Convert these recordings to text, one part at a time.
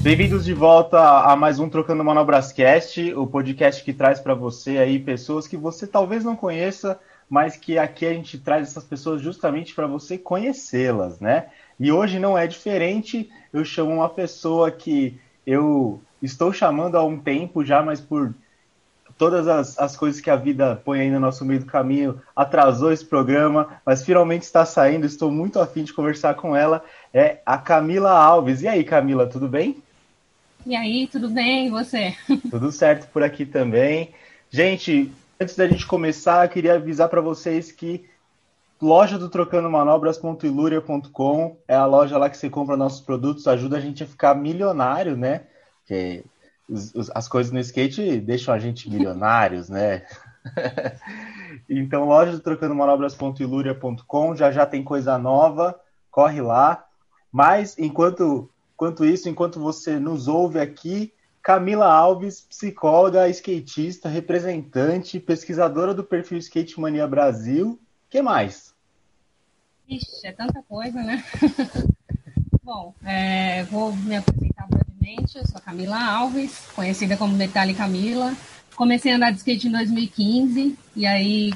Bem-vindos de volta a mais um Trocando Manobrascast, o podcast que traz para você aí pessoas que você talvez não conheça, mas que aqui a gente traz essas pessoas justamente para você conhecê-las, né? E hoje não é diferente, eu chamo uma pessoa que eu estou chamando há um tempo já, mas por todas as, as coisas que a vida põe aí no nosso meio do caminho, atrasou esse programa, mas finalmente está saindo, estou muito afim de conversar com ela, é a Camila Alves. E aí, Camila, tudo bem? E aí, tudo bem? E você? Tudo certo por aqui também. Gente, antes da gente começar, eu queria avisar para vocês que loja do Trocando Manobras.iluria.com é a loja lá que você compra nossos produtos, ajuda a gente a ficar milionário, né? Porque as coisas no skate deixam a gente milionários, né? então, loja do Trocando Manobras.iluria.com já já tem coisa nova, corre lá. Mas enquanto, enquanto isso, enquanto você nos ouve aqui, Camila Alves, psicóloga, skatista, representante, pesquisadora do perfil Skate Mania Brasil. que mais? Ixi, é tanta coisa, né? Bom, é, vou me apresentar brevemente. Eu sou Camila Alves, conhecida como Detalhe Camila. Comecei a andar de skate em 2015 e aí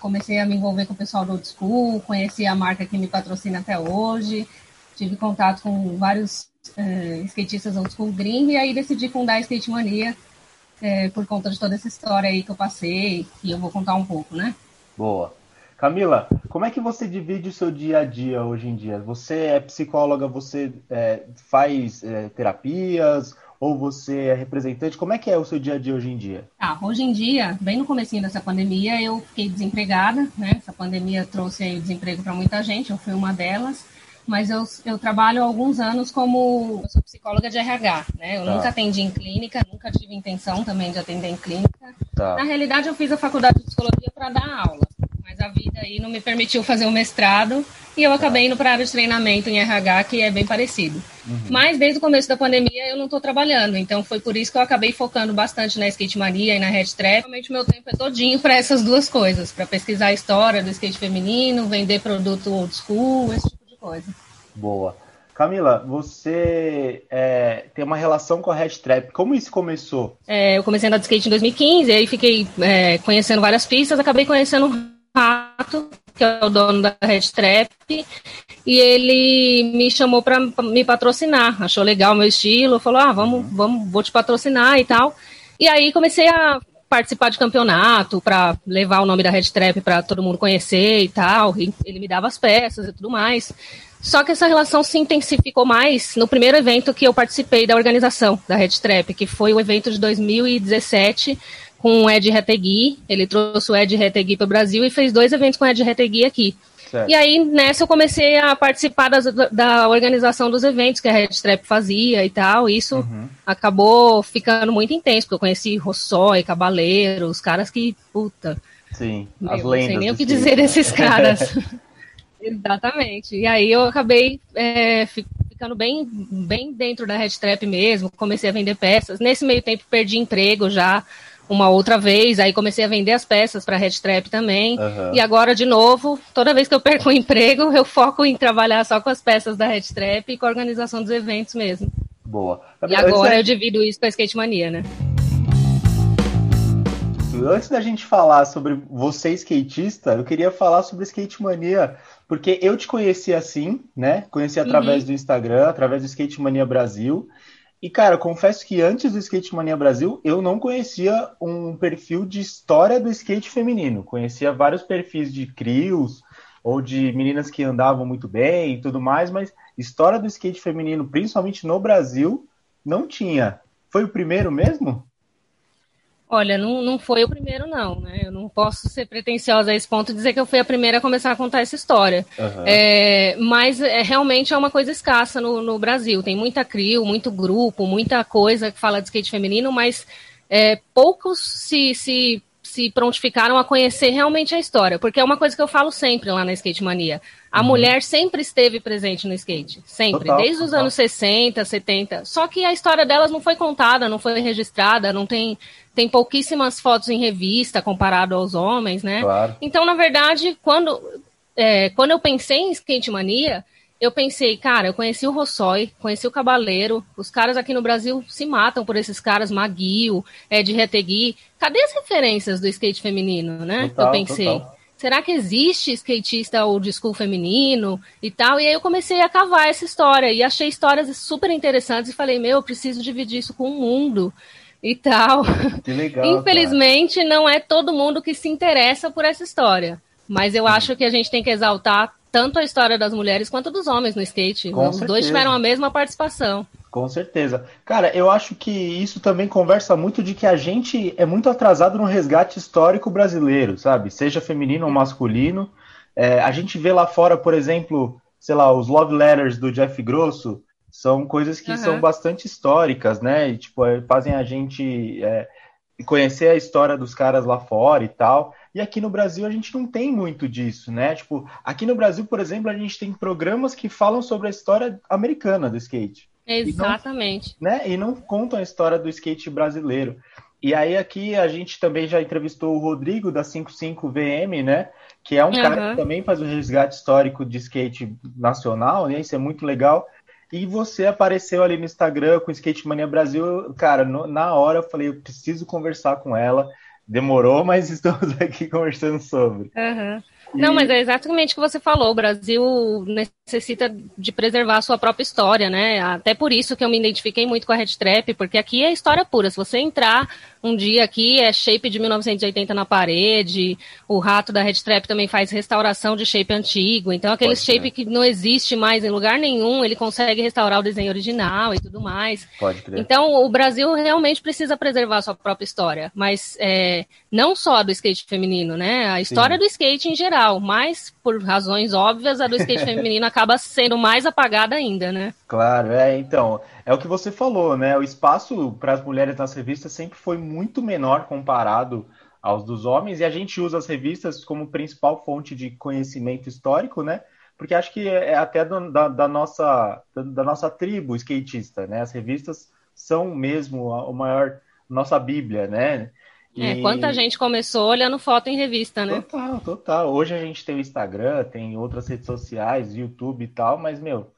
comecei a me envolver com o pessoal do Old School, conheci a marca que me patrocina até hoje, tive contato com vários é, skatistas Old School gringo e aí decidi fundar a Skate Mania é, por conta de toda essa história aí que eu passei, e eu vou contar um pouco, né? Boa. Camila, como é que você divide o seu dia a dia hoje em dia? Você é psicóloga, você é, faz é, terapias ou você é representante? Como é que é o seu dia a dia hoje em dia? Ah, hoje em dia, bem no comecinho dessa pandemia, eu fiquei desempregada, né? Essa pandemia trouxe aí o desemprego para muita gente, eu fui uma delas. Mas eu, eu trabalho há alguns anos como eu sou psicóloga de RH, né? Eu tá. nunca atendi em clínica, nunca tive intenção também de atender em clínica. Tá. Na realidade, eu fiz a faculdade de psicologia para dar aula mas a vida aí não me permitiu fazer o um mestrado e eu acabei indo para a área de treinamento em RH, que é bem parecido. Uhum. Mas desde o começo da pandemia eu não estou trabalhando, então foi por isso que eu acabei focando bastante na Skate Mania e na Red Trap. Realmente o meu tempo é todinho para essas duas coisas, para pesquisar a história do skate feminino, vender produto old school, esse tipo coisa. Boa. Camila, você é, tem uma relação com a Red Trap. Como isso começou? É, eu comecei a andar de skate em 2015, aí fiquei é, conhecendo várias pistas, acabei conhecendo Rato, que é o dono da Red Trap, e ele me chamou para me patrocinar. Achou legal o meu estilo, falou: "Ah, vamos, uhum. vamos, vou te patrocinar e tal". E aí comecei a participar de campeonato para levar o nome da Red Trap para todo mundo conhecer e tal. E ele me dava as peças e tudo mais. Só que essa relação se intensificou mais no primeiro evento que eu participei da organização da Red Trap, que foi o evento de 2017, com o Ed Retegui. Ele trouxe o Ed Retegui para o Brasil e fez dois eventos com o Ed Retegui aqui. Certo. E aí, nessa, eu comecei a participar das, da organização dos eventos que a Red Trap fazia e tal. E isso uhum. acabou ficando muito intenso, porque eu conheci Rossói, Cabaleiro, os caras que, puta. Sim, meu, as lendas. Não sei nem o que dizer desses caras. Exatamente. E aí eu acabei é, ficando bem, bem dentro da Red Trap mesmo, comecei a vender peças. Nesse meio tempo perdi emprego já uma outra vez, aí comecei a vender as peças para Red Trap também. Uhum. E agora, de novo, toda vez que eu perco um emprego, eu foco em trabalhar só com as peças da Red Trap e com a organização dos eventos mesmo. Boa. E agora eu divido isso com a Skate Mania, né? Antes da gente falar sobre você skatista, eu queria falar sobre Skate Mania, porque eu te conheci assim, né? Conheci através uhum. do Instagram, através do Skate Mania Brasil. E, cara, confesso que antes do Skate Mania Brasil, eu não conhecia um perfil de história do skate feminino. Conhecia vários perfis de crios ou de meninas que andavam muito bem e tudo mais, mas história do skate feminino, principalmente no Brasil, não tinha. Foi o primeiro mesmo? Olha, não, não foi o primeiro, não, né? Eu não posso ser pretensiosa a esse ponto e dizer que eu fui a primeira a começar a contar essa história. Uhum. É, mas é, realmente é uma coisa escassa no, no Brasil. Tem muita CRIO, muito grupo, muita coisa que fala de skate feminino, mas é, poucos se, se se prontificaram a conhecer realmente a história, porque é uma coisa que eu falo sempre lá na Skate Mania. A uhum. mulher sempre esteve presente no skate, sempre, total, desde os total. anos 60, 70. Só que a história delas não foi contada, não foi registrada, não tem tem pouquíssimas fotos em revista comparado aos homens, né? Claro. Então, na verdade, quando é, quando eu pensei em Skate Mania, eu pensei, cara, eu conheci o Rossói, conheci o Cabaleiro, os caras aqui no Brasil se matam por esses caras, Maguio, Ed Retegui. Cadê as referências do skate feminino, né? Total, eu pensei. Total. Será que existe skatista old school feminino e tal? E aí eu comecei a cavar essa história e achei histórias super interessantes e falei, meu, eu preciso dividir isso com o mundo e tal. Que legal. Infelizmente, cara. não é todo mundo que se interessa por essa história. Mas eu acho que a gente tem que exaltar tanto a história das mulheres quanto dos homens no skate. Com Os certeza. dois tiveram a mesma participação. Com certeza. Cara, eu acho que isso também conversa muito de que a gente é muito atrasado no resgate histórico brasileiro, sabe? Seja feminino ou masculino. É, a gente vê lá fora, por exemplo, sei lá, os love letters do Jeff Grosso são coisas que uhum. são bastante históricas, né? E, tipo, fazem a gente é, conhecer a história dos caras lá fora e tal. E aqui no Brasil a gente não tem muito disso, né? Tipo, aqui no Brasil, por exemplo, a gente tem programas que falam sobre a história americana do skate. Exatamente. E não, né? e não contam a história do skate brasileiro. E aí aqui a gente também já entrevistou o Rodrigo da 55VM, né? Que é um uhum. cara que também faz o resgate histórico de skate nacional, né? Isso é muito legal. E você apareceu ali no Instagram com Skate Mania Brasil, cara, no, na hora eu falei, eu preciso conversar com ela. Demorou, mas estamos aqui conversando sobre. Uhum. Não, mas é exatamente o que você falou. O Brasil necessita de preservar a sua própria história, né? Até por isso que eu me identifiquei muito com a Red Trap, porque aqui é história pura. Se você entrar um dia aqui, é shape de 1980 na parede. O rato da Red Trap também faz restauração de shape antigo. Então, aquele Pode shape que não existe mais em lugar nenhum, ele consegue restaurar o desenho original e tudo mais. Pode crer. Então, o Brasil realmente precisa preservar a sua própria história. Mas é, não só do skate feminino, né? A história Sim. do skate em geral mas por razões óbvias a do skate feminino acaba sendo mais apagada ainda, né? Claro, é, então, é o que você falou, né? O espaço para as mulheres nas revistas sempre foi muito menor comparado aos dos homens, e a gente usa as revistas como principal fonte de conhecimento histórico, né? Porque acho que é até da, da nossa, da, da nossa tribo skatista, né? As revistas são mesmo a, a maior nossa bíblia, né? É, e... quanta gente começou olhando foto em revista, né? Total, total. Hoje a gente tem o Instagram, tem outras redes sociais, YouTube e tal, mas, meu,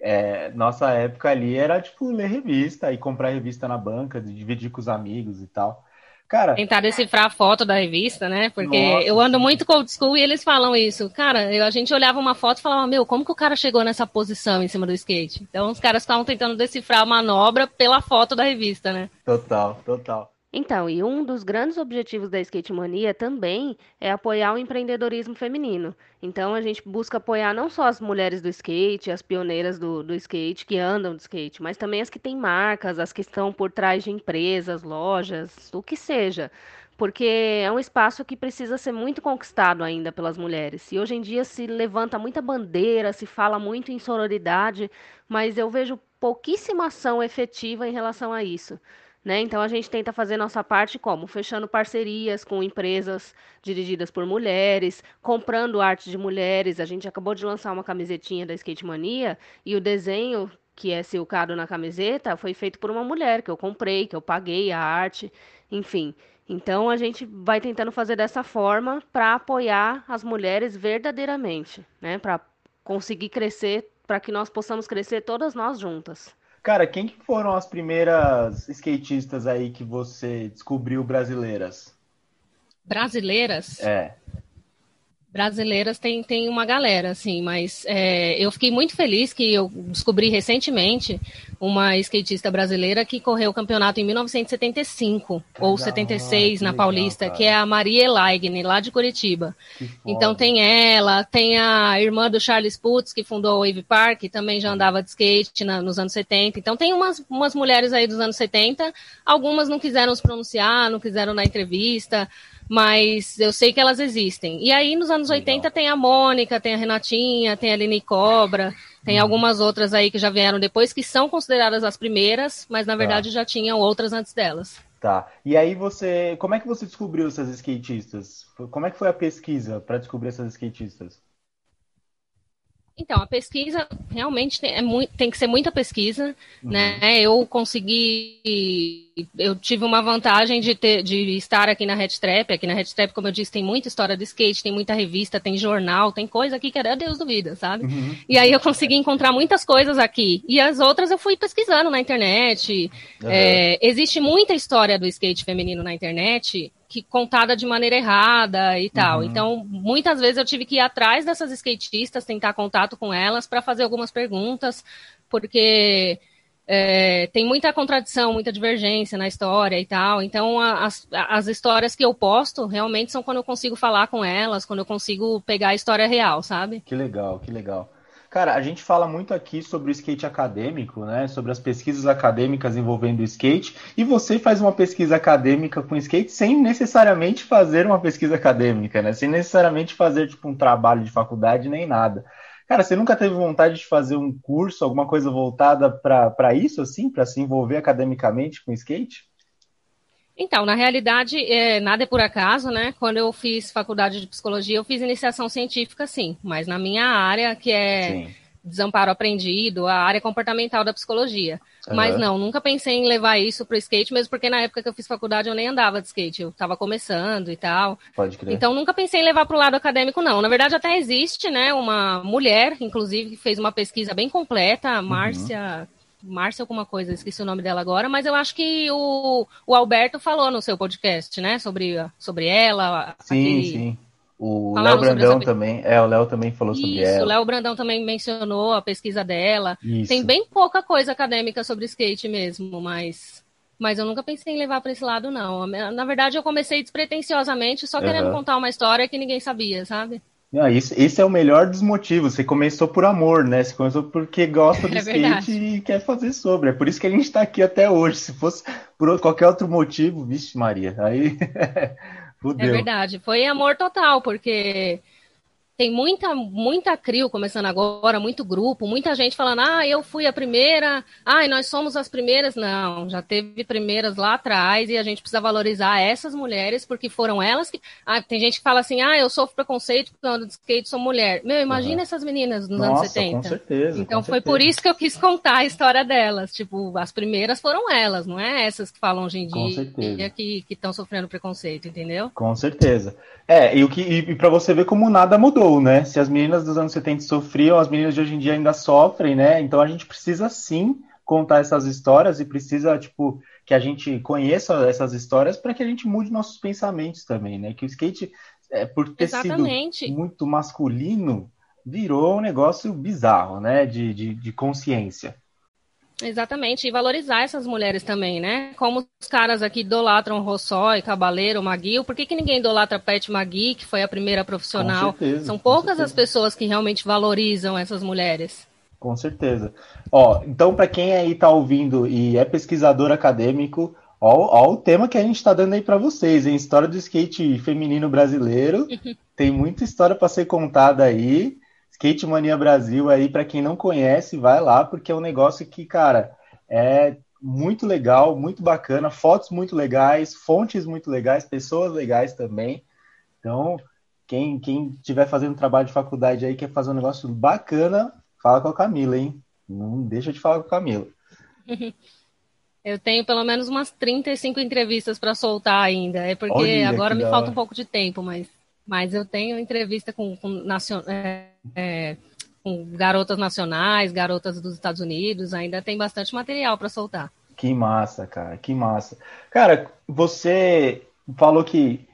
é, nossa época ali era, tipo, ler revista e comprar revista na banca, dividir com os amigos e tal. Cara, Tentar decifrar a foto da revista, né? Porque nossa, eu ando muito com old school e eles falam isso. Cara, eu, a gente olhava uma foto e falava, meu, como que o cara chegou nessa posição em cima do skate? Então os caras estavam tentando decifrar a manobra pela foto da revista, né? Total, total. Então, e um dos grandes objetivos da Skate Mania também é apoiar o empreendedorismo feminino. Então, a gente busca apoiar não só as mulheres do skate, as pioneiras do, do skate que andam de skate, mas também as que têm marcas, as que estão por trás de empresas, lojas, o que seja. Porque é um espaço que precisa ser muito conquistado ainda pelas mulheres. E hoje em dia se levanta muita bandeira, se fala muito em sororidade, mas eu vejo pouquíssima ação efetiva em relação a isso. Né? Então a gente tenta fazer nossa parte como? Fechando parcerias com empresas dirigidas por mulheres, comprando arte de mulheres. A gente acabou de lançar uma camisetinha da Skate Mania e o desenho que é silcado na camiseta foi feito por uma mulher que eu comprei, que eu paguei a arte, enfim. Então a gente vai tentando fazer dessa forma para apoiar as mulheres verdadeiramente, né? Para conseguir crescer, para que nós possamos crescer todas nós juntas. Cara, quem que foram as primeiras skatistas aí que você descobriu brasileiras? Brasileiras? É brasileiras tem, tem uma galera, assim, mas é, eu fiquei muito feliz que eu descobri recentemente uma skatista brasileira que correu o campeonato em 1975 ou 76 na legal, Paulista, cara. que é a Maria Elagne, lá de Curitiba. Então tem ela, tem a irmã do Charles Putz, que fundou o Wave Park, também já andava de skate na, nos anos 70. Então tem umas, umas mulheres aí dos anos 70, algumas não quiseram se pronunciar, não quiseram dar entrevista, mas eu sei que elas existem. E aí, nos anos Legal. 80, tem a Mônica, tem a Renatinha, tem a Aline Cobra, tem uhum. algumas outras aí que já vieram depois, que são consideradas as primeiras, mas na tá. verdade tá. já tinham outras antes delas. Tá. E aí você, como é que você descobriu essas skatistas? Como é que foi a pesquisa para descobrir essas skatistas? Então, a pesquisa realmente tem, é muito, tem que ser muita pesquisa, uhum. né? Eu consegui, eu tive uma vantagem de, ter, de estar aqui na Red Trap. Aqui na Red Trap, como eu disse, tem muita história de skate, tem muita revista, tem jornal, tem coisa aqui que era Deus do vida, sabe? Uhum. E aí eu consegui encontrar muitas coisas aqui. E as outras eu fui pesquisando na internet. Uhum. É, existe muita história do skate feminino na internet que contada de maneira errada e tal. Uhum. Então, muitas vezes eu tive que ir atrás dessas skatistas, tentar contato com elas para fazer algumas perguntas, porque é, tem muita contradição, muita divergência na história e tal. Então, as, as histórias que eu posto realmente são quando eu consigo falar com elas, quando eu consigo pegar a história real, sabe? Que legal, que legal. Cara, a gente fala muito aqui sobre o skate acadêmico, né? Sobre as pesquisas acadêmicas envolvendo o skate. E você faz uma pesquisa acadêmica com skate sem necessariamente fazer uma pesquisa acadêmica, né? Sem necessariamente fazer tipo um trabalho de faculdade nem nada. Cara, você nunca teve vontade de fazer um curso, alguma coisa voltada para isso, assim, para se envolver academicamente com skate? Então, na realidade, é, nada é por acaso, né? Quando eu fiz faculdade de psicologia, eu fiz iniciação científica, sim, mas na minha área, que é sim. desamparo aprendido, a área comportamental da psicologia. Uhum. Mas não, nunca pensei em levar isso para o skate, mesmo porque na época que eu fiz faculdade eu nem andava de skate, eu estava começando e tal. Pode crer. Então nunca pensei em levar para o lado acadêmico, não. Na verdade, até existe, né, uma mulher, inclusive, que fez uma pesquisa bem completa, a uhum. Márcia. Uhum Márcia alguma coisa, esqueci o nome dela agora, mas eu acho que o, o Alberto falou no seu podcast, né, sobre, sobre ela. Sim, aquele... sim. O Léo Brandão também, é, o Léo também falou Isso, sobre ela. Isso, o Léo Brandão também mencionou a pesquisa dela. Isso. Tem bem pouca coisa acadêmica sobre skate mesmo, mas mas eu nunca pensei em levar para esse lado não. Na verdade, eu comecei despretensiosamente, só querendo uhum. contar uma história que ninguém sabia, sabe? Não, isso, esse é o melhor dos motivos. Você começou por amor, né? Você começou porque gosta do é skate verdade. e quer fazer sobre. É por isso que a gente está aqui até hoje. Se fosse por qualquer outro motivo, vixe, Maria, aí. é verdade. Foi amor total, porque tem muita, muita crio começando agora, muito grupo, muita gente falando, ah, eu fui a primeira, ah, nós somos as primeiras. Não, já teve primeiras lá atrás e a gente precisa valorizar essas mulheres, porque foram elas que. Ah, tem gente que fala assim, ah, eu sofro preconceito porque eu ando de skate, sou mulher. Meu, imagina uhum. essas meninas nos Nossa, anos 70. Com certeza. Então com foi certeza. por isso que eu quis contar a história delas. Tipo, as primeiras foram elas, não é essas que falam hoje em dia que estão sofrendo preconceito, entendeu? Com certeza. É, e, o que, e, e para você ver como nada mudou, né? Se as meninas dos anos 70 sofriam, as meninas de hoje em dia ainda sofrem, né? Então a gente precisa sim contar essas histórias e precisa, tipo, que a gente conheça essas histórias para que a gente mude nossos pensamentos também, né? Que o skate, é, por ter Exatamente. sido muito masculino, virou um negócio bizarro, né? De, de, de consciência. Exatamente, e valorizar essas mulheres também, né? Como os caras aqui idolatram Rossói, Cabaleiro, Maguil, por que, que ninguém idolatra Pet Magui, que foi a primeira profissional? Certeza, São poucas as pessoas que realmente valorizam essas mulheres. Com certeza. Ó, então, para quem aí está ouvindo e é pesquisador acadêmico, ó, ó o tema que a gente está dando aí para vocês, em História do skate feminino brasileiro. Tem muita história para ser contada aí. Skate Mania Brasil aí, para quem não conhece, vai lá, porque é um negócio que, cara, é muito legal, muito bacana, fotos muito legais, fontes muito legais, pessoas legais também. Então, quem, quem tiver fazendo trabalho de faculdade aí, quer fazer um negócio bacana, fala com a Camila, hein? Não deixa de falar com a Camila. Eu tenho pelo menos umas 35 entrevistas para soltar ainda. É porque Olha, agora me falta um pouco de tempo, mas mas eu tenho entrevista com, com, nacion, é, é, com garotas nacionais, garotas dos Estados Unidos, ainda tem bastante material para soltar. Que massa, cara, que massa. Cara, você falou que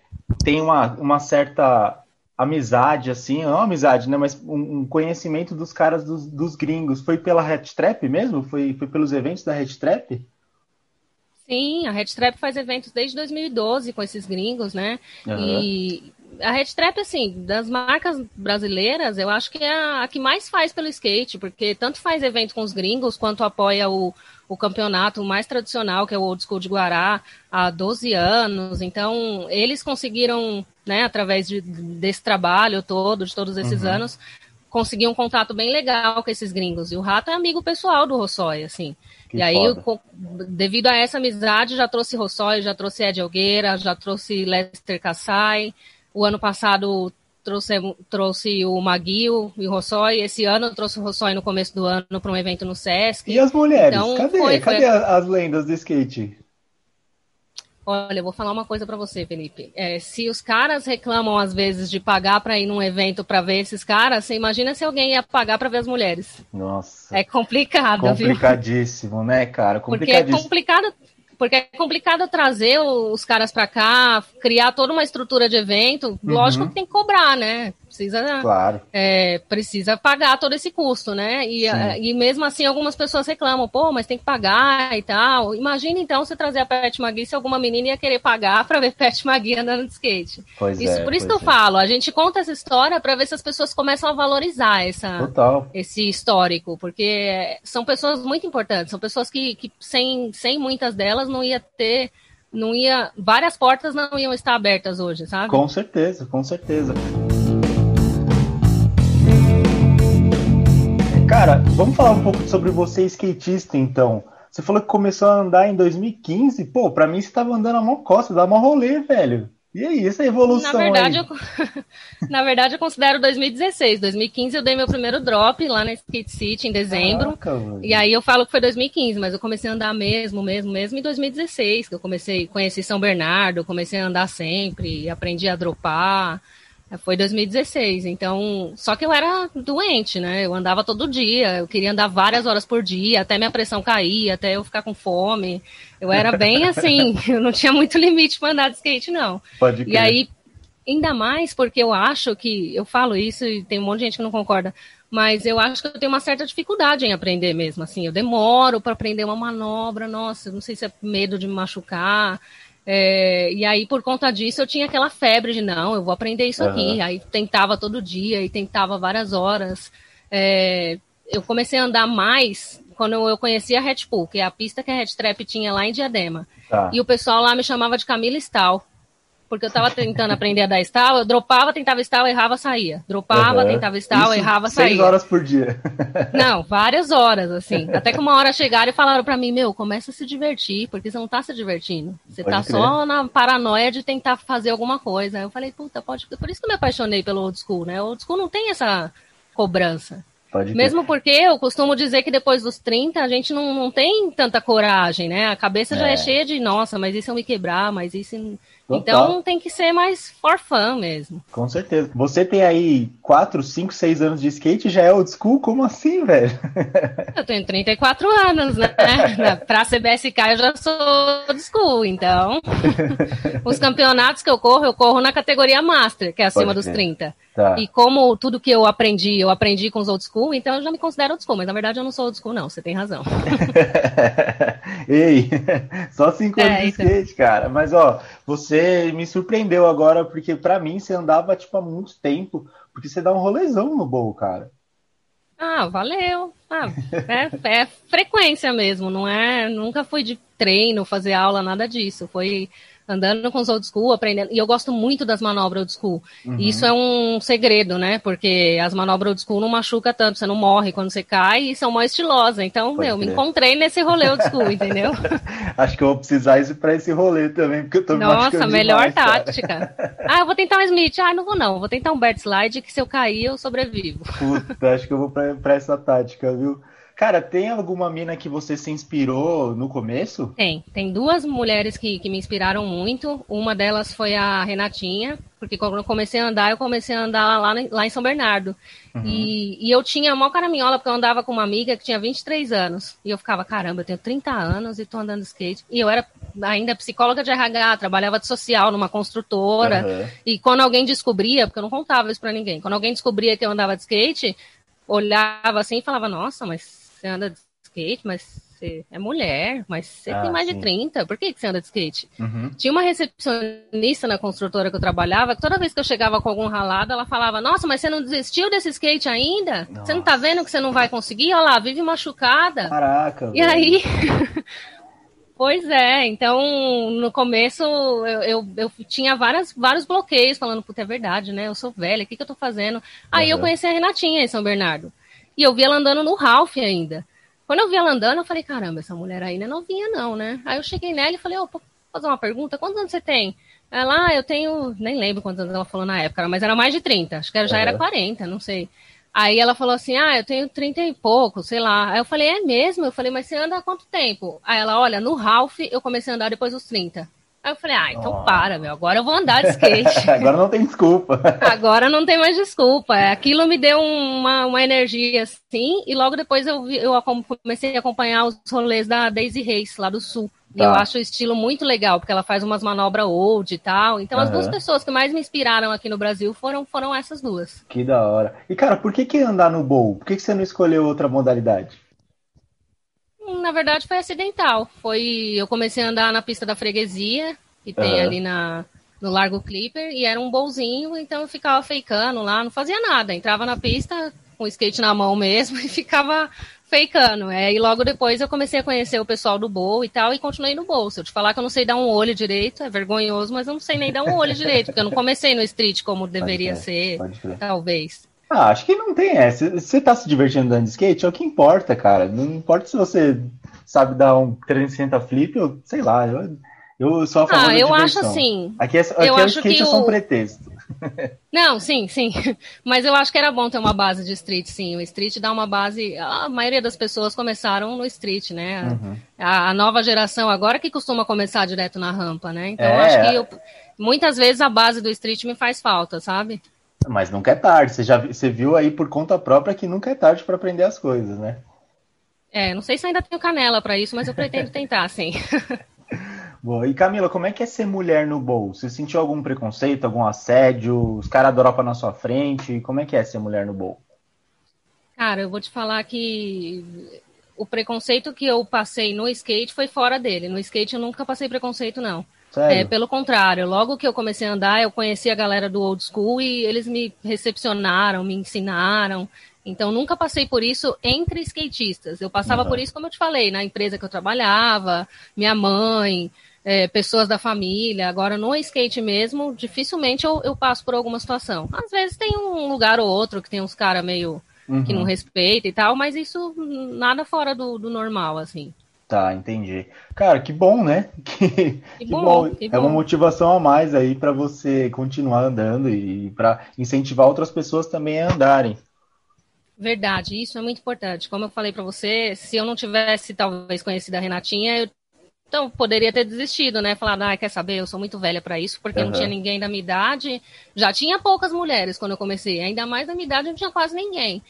tem uma, uma certa amizade, assim, não amizade, né, mas um, um conhecimento dos caras dos, dos, gringos. Foi pela Red Trap mesmo? Foi, foi pelos eventos da Red Trap? Sim, a Red Trap faz eventos desde 2012 com esses gringos, né? Uhum. E a Red Trap, assim, das marcas brasileiras, eu acho que é a, a, que mais faz pelo skate, porque tanto faz evento com os gringos, quanto apoia o, o campeonato mais tradicional, que é o Old School de Guará, há 12 anos. Então, eles conseguiram, né, através de, desse trabalho todo, de todos esses uhum. anos, conseguir um contato bem legal com esses gringos. E o Rato é amigo pessoal do Rossói, assim. Que e aí, devido a essa amizade, já trouxe Rossói, já trouxe Ed Algueira, já trouxe Lester Kassai, o ano passado trouxe, trouxe o Maguio e o Rossói. Esse ano eu trouxe o Rossói no começo do ano para um evento no Sesc. E as mulheres? Então, cadê, foi, cadê foi... as lendas do skate? Olha, eu vou falar uma coisa para você, Felipe. É, se os caras reclamam às vezes de pagar para ir num evento para ver esses caras, você imagina se alguém ia pagar para ver as mulheres? Nossa. É complicado, Complicadíssimo, viu? né, cara? Porque é complicado porque é complicado trazer os caras para cá, criar toda uma estrutura de evento. Lógico uhum. que tem que cobrar, né? Precisa, claro. é, precisa pagar todo esse custo, né? E, e mesmo assim, algumas pessoas reclamam, pô, mas tem que pagar e tal. Imagina então você trazer a Pet Magui se alguma menina ia querer pagar para ver Pet Magui andando de skate. Pois isso, é, por isso que eu é. falo, a gente conta essa história para ver se as pessoas começam a valorizar essa, Total. esse histórico, porque são pessoas muito importantes, são pessoas que, que sem, sem muitas delas não ia ter não ia, várias portas não iam estar abertas hoje, sabe? Com certeza, com certeza. Cara, vamos falar um pouco sobre você skatista, então. Você falou que começou a andar em 2015. Pô, pra mim você tava andando a mão costa, dá uma rolê, velho. E aí, essa evolução na verdade, aí? Eu, na verdade, eu considero 2016. 2015 eu dei meu primeiro drop lá na Skate City em dezembro. Caraca, e aí eu falo que foi 2015, mas eu comecei a andar mesmo, mesmo, mesmo em 2016, que eu comecei, conheci São Bernardo, comecei a andar sempre, aprendi a dropar. Foi 2016, então. Só que eu era doente, né? Eu andava todo dia, eu queria andar várias horas por dia, até minha pressão cair, até eu ficar com fome. Eu era bem assim, eu não tinha muito limite para andar de skate, não. Pode crer. E aí, ainda mais porque eu acho que. Eu falo isso e tem um monte de gente que não concorda, mas eu acho que eu tenho uma certa dificuldade em aprender mesmo. Assim, eu demoro para aprender uma manobra, nossa, não sei se é medo de me machucar. É, e aí, por conta disso, eu tinha aquela febre de não, eu vou aprender isso uhum. aqui. Aí tentava todo dia e tentava várias horas. É, eu comecei a andar mais quando eu conheci a Red Pool, que é a pista que a Red Trap tinha lá em Diadema. Tá. E o pessoal lá me chamava de Camila Stahl porque eu tava tentando aprender a dar stall, eu dropava, tentava stall, errava, saía. Dropava, uhum. tentava stall, Isso errava, saía. Seis horas por dia. não, várias horas, assim. Até que uma hora chegaram e falaram para mim, meu, começa a se divertir, porque você não tá se divertindo. Você pode tá crer. só na paranoia de tentar fazer alguma coisa. Aí eu falei, puta, pode... Por isso que eu me apaixonei pelo old school, né? O old school não tem essa cobrança. Pode Mesmo porque eu costumo dizer que depois dos 30 a gente não, não tem tanta coragem, né? A cabeça é. já é cheia de, nossa, mas isso eu me quebrar, mas isso Total. Então tem que ser mais for fun mesmo. Com certeza. Você tem aí 4, 5, 6 anos de skate já é old school? Como assim, velho? Eu tenho 34 anos, né? pra CBSK eu já sou old school, então. Os campeonatos que eu corro, eu corro na categoria Master, que é acima dos 30. Tá. E como tudo que eu aprendi, eu aprendi com os old school, então eu já me considero old school, mas na verdade eu não sou old school, não, você tem razão. Ei, só 5 anos é, de então. skate, cara. Mas ó, você me surpreendeu agora, porque para mim você andava tipo há muito tempo, porque você dá um rolezão no bowl, cara. Ah, valeu. Ah, é, é, frequência mesmo, não é? Nunca fui de treino, fazer aula, nada disso. Foi andando com os old school, aprendendo. E eu gosto muito das manobras old school. Uhum. Isso é um segredo, né? Porque as manobras old school não machuca tanto, você não morre quando você cai e são mais estilosas. Então, Pode meu, crer. me encontrei nesse rolê old school, entendeu? Acho que eu vou precisar isso para esse rolê também, porque eu tô Nossa, melhor demais, tática. ah, eu vou tentar um Smith. Ah, não vou não. Vou tentar um Bert Slide que se eu cair eu sobrevivo. Puta, acho que eu vou para essa tática, viu? Cara, tem alguma mina que você se inspirou no começo? Tem. Tem duas mulheres que, que me inspiraram muito. Uma delas foi a Renatinha, porque quando eu comecei a andar, eu comecei a andar lá, lá em São Bernardo. Uhum. E, e, eu tinha uma caraminhola, porque eu andava com uma amiga que tinha 23 anos. E eu ficava, caramba, eu tenho 30 anos e tô andando de skate. E eu era ainda psicóloga de RH, trabalhava de social numa construtora. Uhum. E quando alguém descobria, porque eu não contava isso pra ninguém, quando alguém descobria que eu andava de skate, olhava assim e falava, nossa, mas você anda de skate, mas você é mulher, mas você ah, tem mais sim. de 30, por que, que você anda de skate? Uhum. Tinha uma recepcionista na construtora que eu trabalhava, que toda vez que eu chegava com algum ralado, ela falava, nossa, mas você não desistiu desse skate ainda? Nossa. Você não tá vendo que você não vai conseguir? Olha lá, vive machucada. Caraca. E velho. aí... Pois é, então no começo eu, eu, eu, tinha várias, vários bloqueios, falando, puta, é verdade, né? Eu sou velha, o que, que eu tô fazendo? Aí uhum. eu conheci a Renatinha em São Bernardo. E eu vi ela andando no Ralph ainda. Quando eu vi ela andando, eu falei, caramba, essa mulher aí não é novinha, não, né? Aí eu cheguei nela e falei, ô, oh, posso fazer uma pergunta? Quantos anos você tem? Ela, ah, eu tenho, nem lembro quantos anos ela falou na época, mas era mais de 30, acho que já uhum. era 40, não sei. Aí ela falou assim, ah, eu tenho 30 e pouco, sei lá. Aí eu falei, é mesmo? Eu falei, mas você anda há quanto tempo? Aí ela, olha, no Ralph eu comecei a andar depois dos 30. Aí eu falei, ah, então oh. para, meu, agora eu vou andar de skate. agora não tem desculpa. agora não tem mais desculpa. Aquilo me deu uma, uma energia assim, e logo depois eu, eu comecei a acompanhar os rolês da Daisy Reis, lá do Sul. Tá. E eu acho o estilo muito legal, porque ela faz umas manobras old e tal. Então, uhum. as duas pessoas que mais me inspiraram aqui no Brasil foram, foram essas duas. Que da hora. E, cara, por que, que andar no bowl? Por que, que você não escolheu outra modalidade? Na verdade, foi acidental. Foi, eu comecei a andar na pista da freguesia, que tem uhum. ali na, no Largo Clipper, e era um bolzinho, então eu ficava feicando lá, não fazia nada. Entrava na pista com o skate na mão mesmo e ficava feicando. É, e logo depois eu comecei a conhecer o pessoal do Bowl e tal, e continuei no Bowl. Se eu te falar que eu não sei dar um olho direito, é vergonhoso, mas eu não sei nem dar um olho direito, porque eu não comecei no street como deveria ser, talvez. Ah, acho que não tem essa. Se você tá se divertindo dando skate, é o que importa, cara. Não importa se você sabe dar um 360 flip, ou sei lá. Eu, eu sou a favor ah, eu diversão. acho assim. Aqui, é, aqui eu é acho skate que é só um pretexto. Não, sim, sim. Mas eu acho que era bom ter uma base de street, sim. O street dá uma base. A maioria das pessoas começaram no street, né? Uhum. A, a, nova geração agora que costuma começar direto na rampa, né? Então é. eu acho que eu, muitas vezes a base do street me faz falta, sabe? Mas nunca é tarde. Você já você viu aí por conta própria que nunca é tarde para aprender as coisas, né? É, não sei se ainda tenho canela para isso, mas eu pretendo tentar, sim. Boa. E Camila, como é que é ser mulher no bowl? Você sentiu algum preconceito, algum assédio? Os caras dropa na sua frente? Como é que é ser mulher no bowl? Cara, eu vou te falar que o preconceito que eu passei no skate foi fora dele. No skate eu nunca passei preconceito, não. É, pelo contrário, logo que eu comecei a andar, eu conheci a galera do old school e eles me recepcionaram, me ensinaram. Então, nunca passei por isso entre skatistas. Eu passava uhum. por isso, como eu te falei, na empresa que eu trabalhava, minha mãe, é, pessoas da família. Agora, no skate mesmo, dificilmente eu, eu, passo por alguma situação. Às vezes tem um lugar ou outro que tem uns caras meio uhum. que não respeita e tal, mas isso nada fora do, do, normal, assim. Tá, entendi. Cara, que bom, né? Que, que, que bom, bom. Que é uma motivação a mais aí para você continuar andando e para incentivar outras pessoas também a andarem. Verdade, isso é muito importante. Como eu falei para você, se eu não tivesse talvez conhecido a Renatinha, eu então, poderia ter desistido, né? Falar, ah, quer saber, eu sou muito velha para isso, porque uhum. não tinha ninguém da minha idade. Já tinha poucas mulheres quando eu comecei, ainda mais da minha idade não tinha quase ninguém.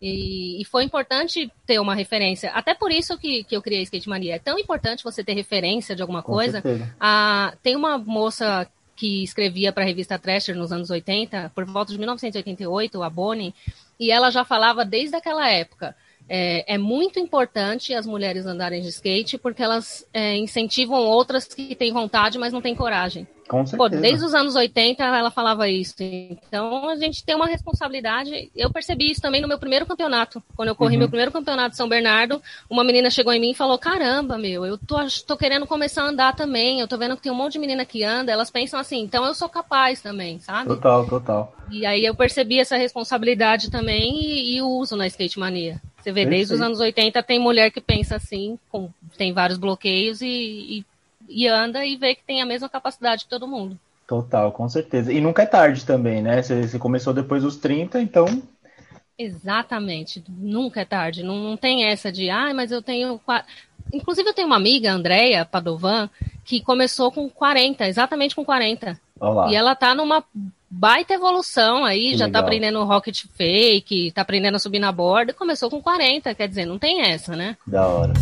E, e, foi importante ter uma referência. Até por isso que, que eu criei Skate Mania. É tão importante você ter referência de alguma Com coisa. Ah, tem uma moça que escrevia para a revista Thrasher nos anos 80, por volta de 1988, a Bonnie, e ela já falava desde aquela época é, é, muito importante as mulheres andarem de skate porque elas é, incentivam outras que têm vontade, mas não têm coragem. Com certeza. Pô, desde os anos 80 ela falava isso. Então a gente tem uma responsabilidade. Eu percebi isso também no meu primeiro campeonato. Quando eu corri uhum. meu primeiro campeonato de São Bernardo, uma menina chegou em mim e falou: Caramba, meu, eu tô, tô querendo começar a andar também. Eu tô vendo que tem um monte de menina que anda. Elas pensam assim, então eu sou capaz também, sabe? Total, total. E aí eu percebi essa responsabilidade também e, e o uso na Skate Mania. Você vê, desde os anos 80 tem mulher que pensa assim, com, tem vários bloqueios e, e, e, anda e vê que tem a mesma capacidade que todo mundo. Total, com certeza. E nunca é tarde também, né? Você, começou depois dos 30, então. Exatamente, nunca é tarde. Não, não tem essa de, ah, mas eu tenho. Inclusive, eu tenho uma amiga, Andréia Padovan, que começou com 40, exatamente com 40. Olá. E ela tá numa baita evolução aí, que já tá legal. tá aprendendo rocket fake, tá aprendendo a subir na borda, começou com 40, quer dizer, não tem essa, né? Da hora.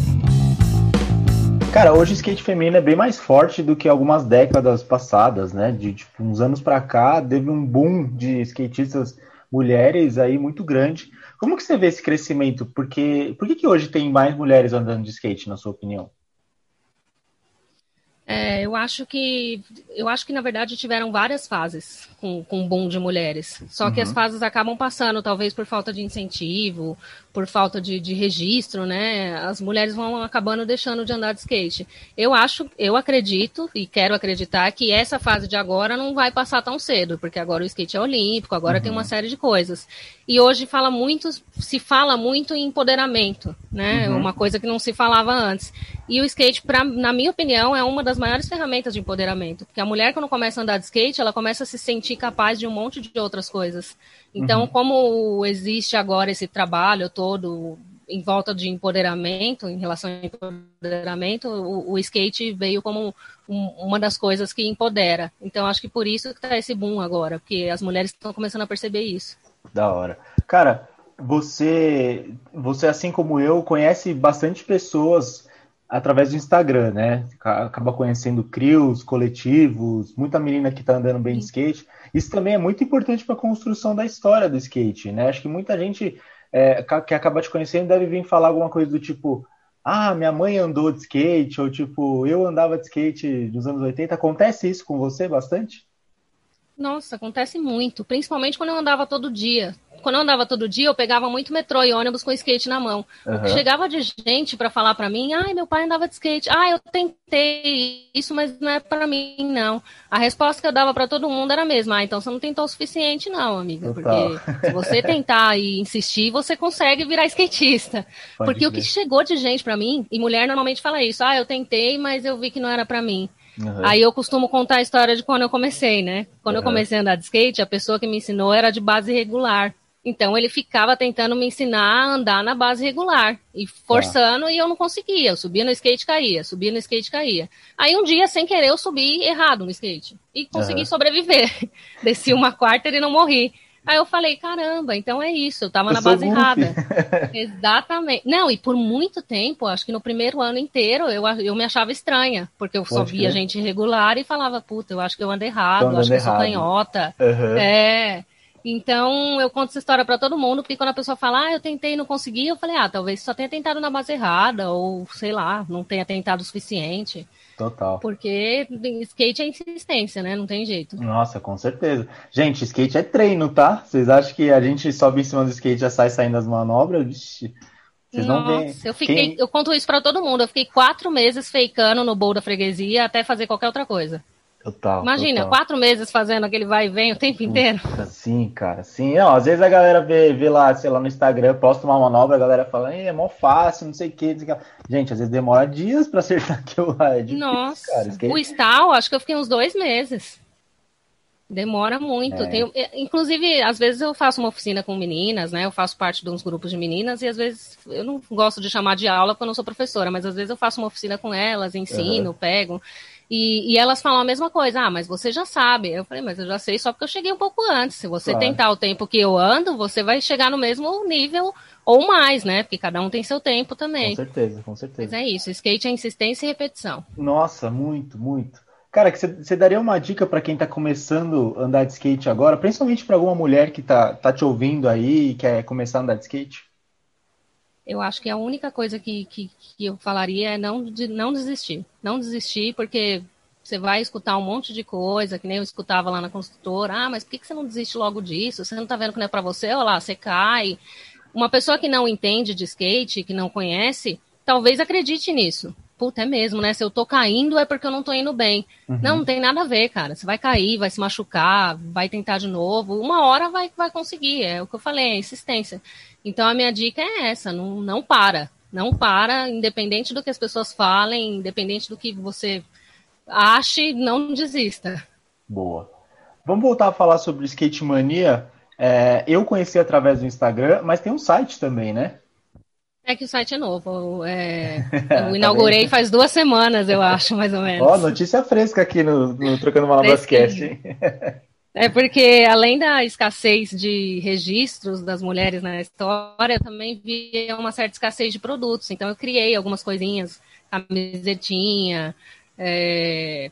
Cara, hoje o skate feminino é bem mais forte do que algumas décadas passadas, né? De tipo, uns anos para cá, teve um boom de skatistas mulheres aí muito grande. Como que você vê esse crescimento? Porque por que, que hoje tem mais mulheres andando de skate, na sua opinião? É, eu acho que eu acho que na verdade tiveram várias fases com, com boom de mulheres. Só que as uhum. fases acabam passando, talvez por falta de incentivo, por falta de, de, registro, né? As mulheres vão acabando deixando de andar de skate. Eu acho, eu acredito e quero acreditar que essa fase de agora não vai passar tão cedo, porque agora o skate é olímpico, agora uhum. tem uma uhum. série de coisas. E hoje fala muito, se fala muito em empoderamento né? Uhum. Uma coisa que não se falava antes. E o skate, pra, na minha opinião, é uma das maiores ferramentas de empoderamento. Porque a mulher, quando começa a andar de skate, ela começa a se sentir capaz de um monte de outras coisas. Então, uhum. como existe agora esse trabalho todo em volta de empoderamento, em relação ao empoderamento, o, o skate veio como um, uma das coisas que empodera. Então, acho que por isso que está esse boom agora, porque as mulheres estão começando a perceber isso. Da hora. Cara, você, você assim como eu, conhece bastante pessoas através do Instagram, né? Acaba conhecendo crios, coletivos, muita menina que está andando bem de skate. Isso também é muito importante para a construção da história do skate, né? Acho que muita gente é, que acaba te conhecendo deve vir falar alguma coisa do tipo: ah, minha mãe andou de skate, ou tipo, eu andava de skate nos anos 80. Acontece isso com você bastante? Nossa, acontece muito, principalmente quando eu andava todo dia quando eu andava todo dia, eu pegava muito metrô e ônibus com skate na mão. Uhum. Chegava de gente para falar para mim, ai, meu pai andava de skate. Ah, eu tentei isso, mas não é para mim, não. A resposta que eu dava para todo mundo era a mesma. Ah, então você não tentou o suficiente, não, amiga. Total. Porque se você tentar e insistir, você consegue virar skatista. Pode porque o que chegou de gente para mim, e mulher normalmente fala isso, ah, eu tentei, mas eu vi que não era para mim. Uhum. Aí eu costumo contar a história de quando eu comecei, né? Quando uhum. eu comecei a andar de skate, a pessoa que me ensinou era de base regular. Então ele ficava tentando me ensinar a andar na base regular e forçando ah. e eu não conseguia. Eu subia no skate caía, subia no skate caía. Aí um dia, sem querer, eu subi errado no skate e consegui uhum. sobreviver. Desci uma quarta e não morri. Aí eu falei, caramba, então é isso, eu tava eu na base errada. Exatamente. Não, e por muito tempo, acho que no primeiro ano inteiro, eu, eu me achava estranha, porque eu Pode só via gente irregular e falava, puta, eu acho que eu ando errado, acho que eu sou canhota. Uhum. É. Então, eu conto essa história para todo mundo, porque quando a pessoa fala, ah, eu tentei e não consegui, eu falei, ah, talvez só tenha tentado na base errada, ou sei lá, não tenha tentado o suficiente. Total. Porque skate é insistência, né? Não tem jeito. Nossa, com certeza. Gente, skate é treino, tá? Vocês acham que a gente sobe em cima do skate e já sai saindo das manobras? Vixe. Vocês Nossa, não veem. Eu, fiquei, Quem... eu conto isso para todo mundo. Eu fiquei quatro meses fakeando no bowl da freguesia até fazer qualquer outra coisa. Total. Imagina, total. quatro meses fazendo aquele vai e vem o tempo inteiro. Sim, cara, sim. Não, às vezes a galera vê, vê lá, sei lá, no Instagram, posta uma manobra, a galera fala, é mó fácil, não sei o que. Gente, às vezes demora dias pra acertar aquilo lá. É difícil, Nossa, cara. o stall, acho que eu fiquei uns dois meses. Demora muito. É. Tenho, inclusive, às vezes eu faço uma oficina com meninas, né? Eu faço parte de uns grupos de meninas e às vezes eu não gosto de chamar de aula porque eu não sou professora, mas às vezes eu faço uma oficina com elas, ensino, uhum. pego. E, e, elas falam a mesma coisa, ah, mas você já sabe. Eu falei, mas eu já sei só porque eu cheguei um pouco antes. Se você claro. tentar o tempo que eu ando, você vai chegar no mesmo nível ou mais, né? Porque cada um tem seu tempo também. Com certeza, com certeza. Mas é isso, skate é insistência e repetição. Nossa, muito, muito. Cara, você daria uma dica para quem está começando a andar de skate agora, principalmente para alguma mulher que tá, tá te ouvindo aí e quer começar a andar de skate? Eu acho que a única coisa que, que, que eu falaria é não, de, não desistir. Não desistir, porque você vai escutar um monte de coisa, que nem eu escutava lá na construtora. Ah, mas por que, que você não desiste logo disso? Você não tá vendo que não é para você? Olha lá, você cai. Uma pessoa que não entende de skate, que não conhece, talvez acredite nisso. Puta, é mesmo, né? Se eu tô caindo é porque eu não tô indo bem. Uhum. Não, não tem nada a ver, cara. Você vai cair, vai se machucar, vai tentar de novo. Uma hora vai, vai conseguir. É o que eu falei, é insistência. Então a minha dica é essa, não, não para. Não para, independente do que as pessoas falem, independente do que você ache, não desista. Boa. Vamos voltar a falar sobre Skate Mania. É, eu conheci através do Instagram, mas tem um site também, né? É que o site é novo. É, eu tá inaugurei faz duas semanas, eu acho, mais ou menos. Ó, notícia fresca aqui no, no Trocando Manobras Cast. É porque, além da escassez de registros das mulheres na história, também vi uma certa escassez de produtos. Então, eu criei algumas coisinhas, camisetinha, é,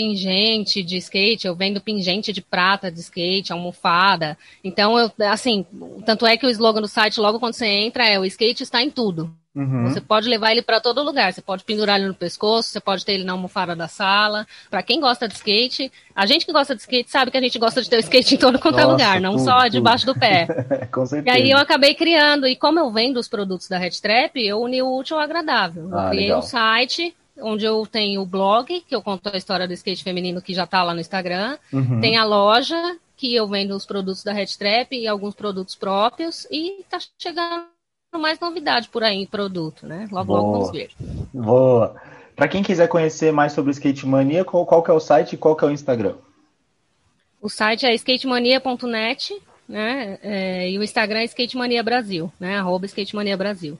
pingente de skate, eu vendo pingente de prata de skate, almofada. Então, eu, assim, tanto é que o slogan do site, logo quando você entra, é o skate está em tudo. Uhum. Você pode levar ele para todo lugar. Você pode pendurar ele no pescoço, você pode ter ele na almofada da sala. Para quem gosta de skate, a gente que gosta de skate sabe que a gente gosta de ter o skate em todo quanto é lugar, não tudo, só tudo. debaixo do pé. Com certeza. E aí eu acabei criando, e como eu vendo os produtos da Red Trap, eu uni o útil ao agradável. Eu ah, criei legal. um site onde eu tenho o blog, que eu conto a história do skate feminino que já está lá no Instagram. Uhum. Tem a loja, que eu vendo os produtos da Red Trap e alguns produtos próprios. E tá chegando mais novidade por aí em produto, né? Logo, Boa. logo vamos ver. Boa. Para quem quiser conhecer mais sobre Skate Mania, qual, qual que é o site e qual que é o Instagram? O site é skatemania.net, né? É, e o Instagram é Skatemania Brasil, né? Arroba Skatemania Brasil.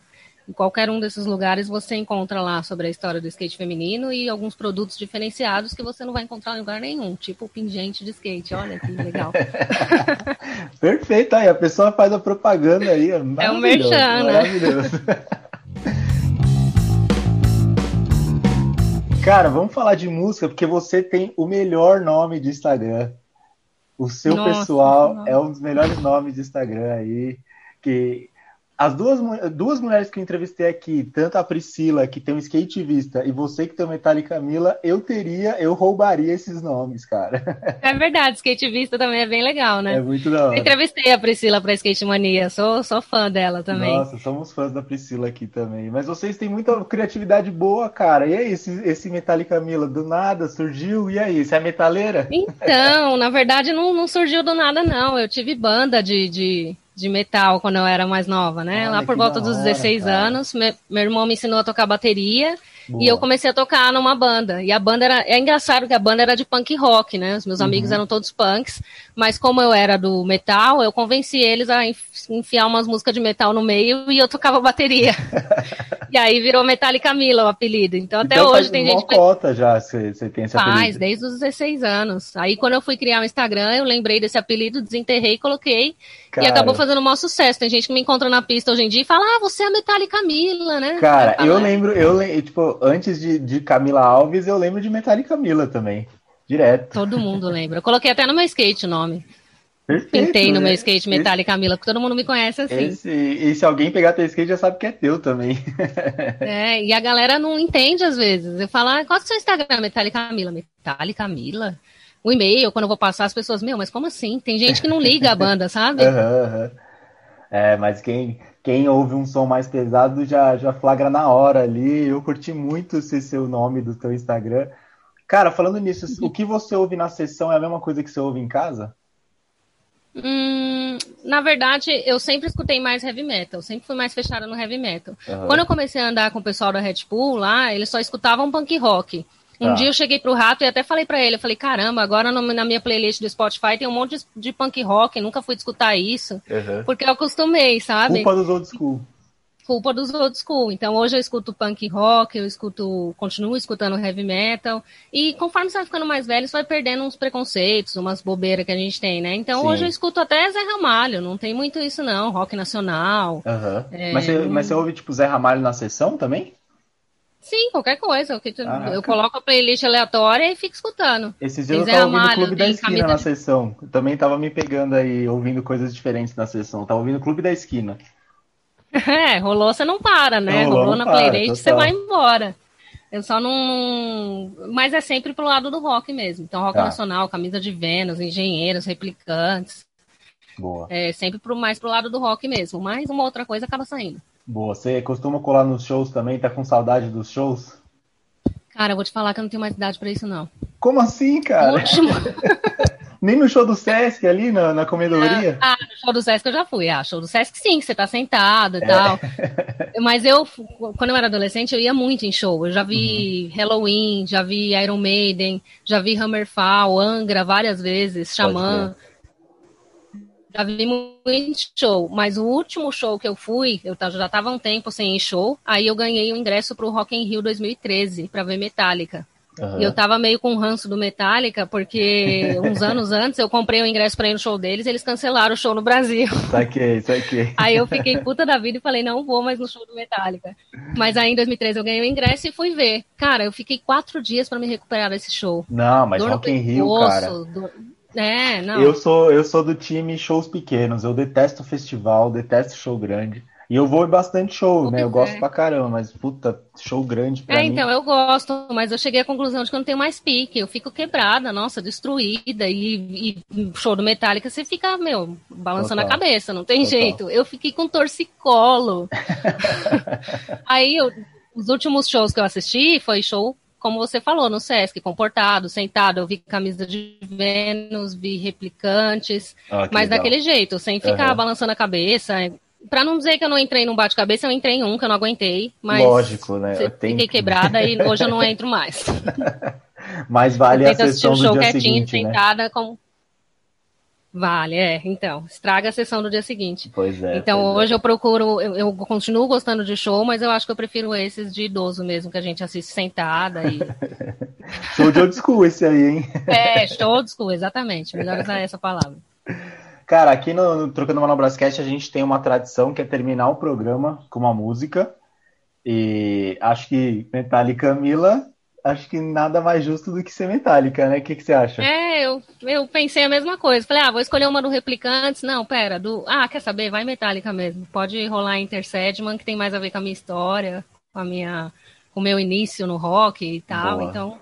Em qualquer um desses lugares você encontra lá sobre a história do skate feminino e alguns produtos diferenciados que você não vai encontrar em lugar nenhum, tipo pingente de skate. Olha que legal. Perfeito, aí a pessoa faz a propaganda aí. É um merchan, né? Maravilhoso. Cara, vamos falar de música, porque você tem o melhor nome de Instagram. O seu Nossa, pessoal é um dos melhores nomes de Instagram aí. Que as duas, duas mulheres que eu entrevistei aqui, tanto a Priscila, que tem um skate vista, e você que tem o Metallica Camila, eu teria, eu roubaria esses nomes, cara. É verdade, skate vista também é bem legal, né? É muito da hora. Eu entrevistei a Priscila pra Skate Mania, sou, sou fã dela também. Nossa, somos fãs da Priscila aqui também. Mas vocês têm muita criatividade boa, cara. E aí, esse, esse Metallica Camila, do nada surgiu, e aí, você é metaleira? Então, na verdade, não, não surgiu do nada, não. Eu tive banda de... de de metal quando eu era mais nova, né? Olha, Lá por volta dos 16 cara. anos, meu, meu irmão me ensinou a tocar bateria Boa. E eu comecei a tocar numa banda. E a banda era. É engraçado que a banda era de punk rock, né? Os meus uhum. amigos eram todos punks. Mas como eu era do metal, eu convenci eles a enfiar umas músicas de metal no meio e eu tocava bateria. e aí virou Metallica Mila o apelido. Então até então, hoje tem gente. cota já você, tem esse apelido. Faz, desde os 16 anos. Aí quando eu fui criar o Instagram, eu lembrei desse apelido, desenterrei, coloquei. Cara, e acabou fazendo o maior sucesso. Tem gente que me encontra na pista hoje em dia e fala: Ah, você é a Metallica Mila, né? Cara, eu lembro, eu lembro, tipo, antes de, de Camila Alves, eu lembro de Metallica Camila também. Direto. Todo mundo lembra. Eu coloquei até no meu skate o nome. Perfeito, Pintei no né? meu skate Metallica Camila, porque todo mundo me conhece assim. Esse, e se alguém pegar teu skate, já sabe que é teu também. é, e a galera não entende às vezes. Eu falo, ah, qual é o seu Instagram, Metallica Camila? Metallica Camila? O e-mail, quando eu vou passar, as pessoas, meu, mas como assim? Tem gente que não liga a banda, sabe? Uhum, uhum. É, mas quem, quem ouve um som mais pesado já, já flagra na hora ali. Eu curti muito esse seu nome do teu Instagram. Cara, falando nisso, o que você ouve na sessão é a mesma coisa que você ouve em casa? Hum, na verdade, eu sempre escutei mais heavy metal, sempre fui mais fechada no heavy metal. Uhum. Quando eu comecei a andar com o pessoal da Red Bull lá, eles só escutavam punk rock. Um tá. dia eu cheguei pro Rato e até falei para ele, eu falei, caramba, agora no, na minha playlist do Spotify tem um monte de, de punk rock, nunca fui escutar isso, uhum. porque eu acostumei, sabe? Culpa dos old school. Culpa dos old school. Então hoje eu escuto punk rock, eu escuto, continuo escutando heavy metal, e conforme você vai ficando mais velho, você vai perdendo uns preconceitos, umas bobeiras que a gente tem, né? Então Sim. hoje eu escuto até Zé Ramalho, não tem muito isso não, rock nacional. Uhum. É, mas, você, mas você ouve tipo Zé Ramalho na sessão também? Sim, qualquer coisa. Eu, eu coloco a playlist aleatória e fico escutando. Esses dias eu tava ouvindo o Clube da Esquina na sessão. Eu também tava me pegando aí, ouvindo coisas diferentes na sessão. tava ouvindo o Clube da Esquina. É, rolou, você não para, né? Não, rolou, rolou na para, playlist, total. você vai embora. Eu só não. Mas é sempre pro lado do rock mesmo. Então, rock tá. nacional, camisa de Vênus, engenheiros, replicantes. Boa. É sempre pro, mais pro lado do rock mesmo. Mas uma outra coisa acaba saindo. Boa. Você costuma colar nos shows também? Tá com saudade dos shows? Cara, eu vou te falar que eu não tenho mais idade para isso, não. Como assim, cara? Último... Nem no show do Sesc ali, na, na comedoria? Ah, no show do Sesc eu já fui. Ah, show do Sesc sim, que você tá sentado e é. tal. Mas eu, quando eu era adolescente, eu ia muito em show. Eu já vi uhum. Halloween, já vi Iron Maiden, já vi Hammerfall, Angra várias vezes, Xamã. Já vi muito show, mas o último show que eu fui, eu já estava um tempo sem ir show, aí eu ganhei o um ingresso para o Rock in Rio 2013 para ver Metallica. Uhum. E eu tava meio com ranço do Metallica, porque uns anos antes eu comprei o ingresso pra ir no show deles e eles cancelaram o show no Brasil. Saquei, saquei. Aí eu fiquei puta da vida e falei, não vou mais no show do Metallica. Mas aí em 2013 eu ganhei o ingresso e fui ver. Cara, eu fiquei quatro dias para me recuperar desse show. Não, mas Dor Rock in Rio, cara. Dor... É, não. Eu sou, eu sou do time shows pequenos. Eu detesto festival, detesto show grande. E eu vou em bastante show, né? Eu gosto pra caramba, mas puta, show grande pra é, mim. então, eu gosto, mas eu cheguei à conclusão de que eu não tenho mais pique. Eu fico quebrada, nossa, destruída. E, e show do Metallica, você fica, meu, balançando Total. a cabeça, não tem Total. jeito. Eu fiquei com torcicolo. Aí, eu, os últimos shows que eu assisti foi show como você falou, no Sesc, comportado, sentado, eu vi camisa de Vênus, vi replicantes, ah, mas legal. daquele jeito, sem ficar uhum. balançando a cabeça, Pra não dizer que eu não entrei num bate-cabeça, eu entrei em um que eu não aguentei, mas. Lógico, né? Eu Fiquei tenho... quebrada e hoje eu não entro mais. mas vale a sessão do dia seguinte, né? sentada com Vale, é. Então, estraga a sessão do dia seguinte. Pois é. Então, pois é. hoje é. eu procuro, eu, eu, continuo gostando de show, mas eu acho que eu prefiro esses de idoso mesmo, que a gente assiste sentada e. show de old school esse aí, hein? É, show old school, exatamente. Melhor usar essa palavra. Cara, aqui no, no Trocando Manobrascast a gente tem uma tradição que é terminar o programa com uma música. E acho que Metallica Camila acho que nada mais justo do que ser metálica, né? O que, que você acha? É, eu, eu pensei a mesma coisa. Falei, ah, vou escolher uma do Replicantes. Não, pera, do. Ah, quer saber? Vai metálica mesmo. Pode rolar Intercedman, que tem mais a ver com a minha história, com a minha. com o meu início no rock e tal. Boa. Então,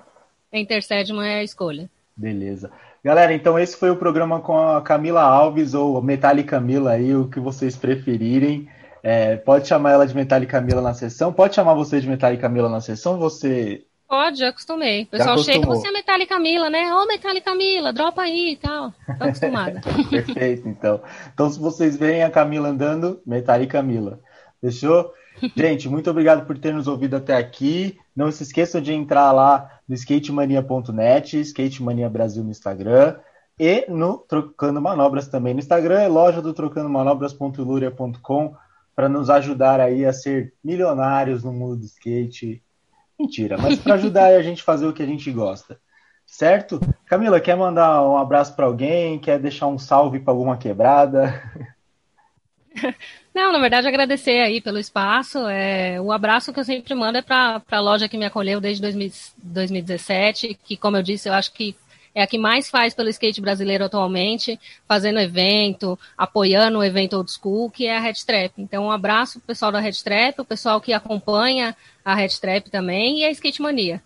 Intercedman é a escolha. Beleza. Galera, então esse foi o programa com a Camila Alves, ou Metallica Camila aí, o que vocês preferirem. É, pode chamar ela de Metallica Camila na sessão, pode chamar você de Metallica Camila na sessão, você Pode, já acostumei. O pessoal chega, você é Metallica Camila, né? Ô, oh, Metallica Camila, dropa aí e tal. Tô acostumada. Perfeito, então. Então, se vocês veem a Camila andando, Metallica Camila. Fechou? Gente, muito obrigado por ter nos ouvido até aqui. Não se esqueçam de entrar lá no skatemania.net, Skatemania Brasil no Instagram e no Trocando Manobras também no Instagram, é loja do trocandomanobras.luria.com para nos ajudar aí a ser milionários no mundo do skate Mentira, mas para ajudar a gente a fazer o que a gente gosta. Certo? Camila, quer mandar um abraço para alguém? Quer deixar um salve para alguma quebrada? Não, na verdade, agradecer aí pelo espaço. É, o abraço que eu sempre mando é para a loja que me acolheu desde 2000, 2017, que, como eu disse, eu acho que é a que mais faz pelo skate brasileiro atualmente, fazendo evento, apoiando o evento old school, que é a Red Trap. Então, um abraço pro pessoal da Red Trap, o pessoal que acompanha a Red Trap também e a Skate Mania.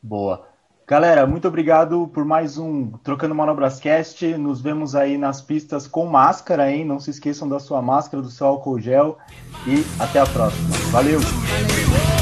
Boa. Galera, muito obrigado por mais um Trocando Manobrascast. Nos vemos aí nas pistas com máscara, hein? Não se esqueçam da sua máscara, do seu álcool gel. E até a próxima. Valeu! Valeu.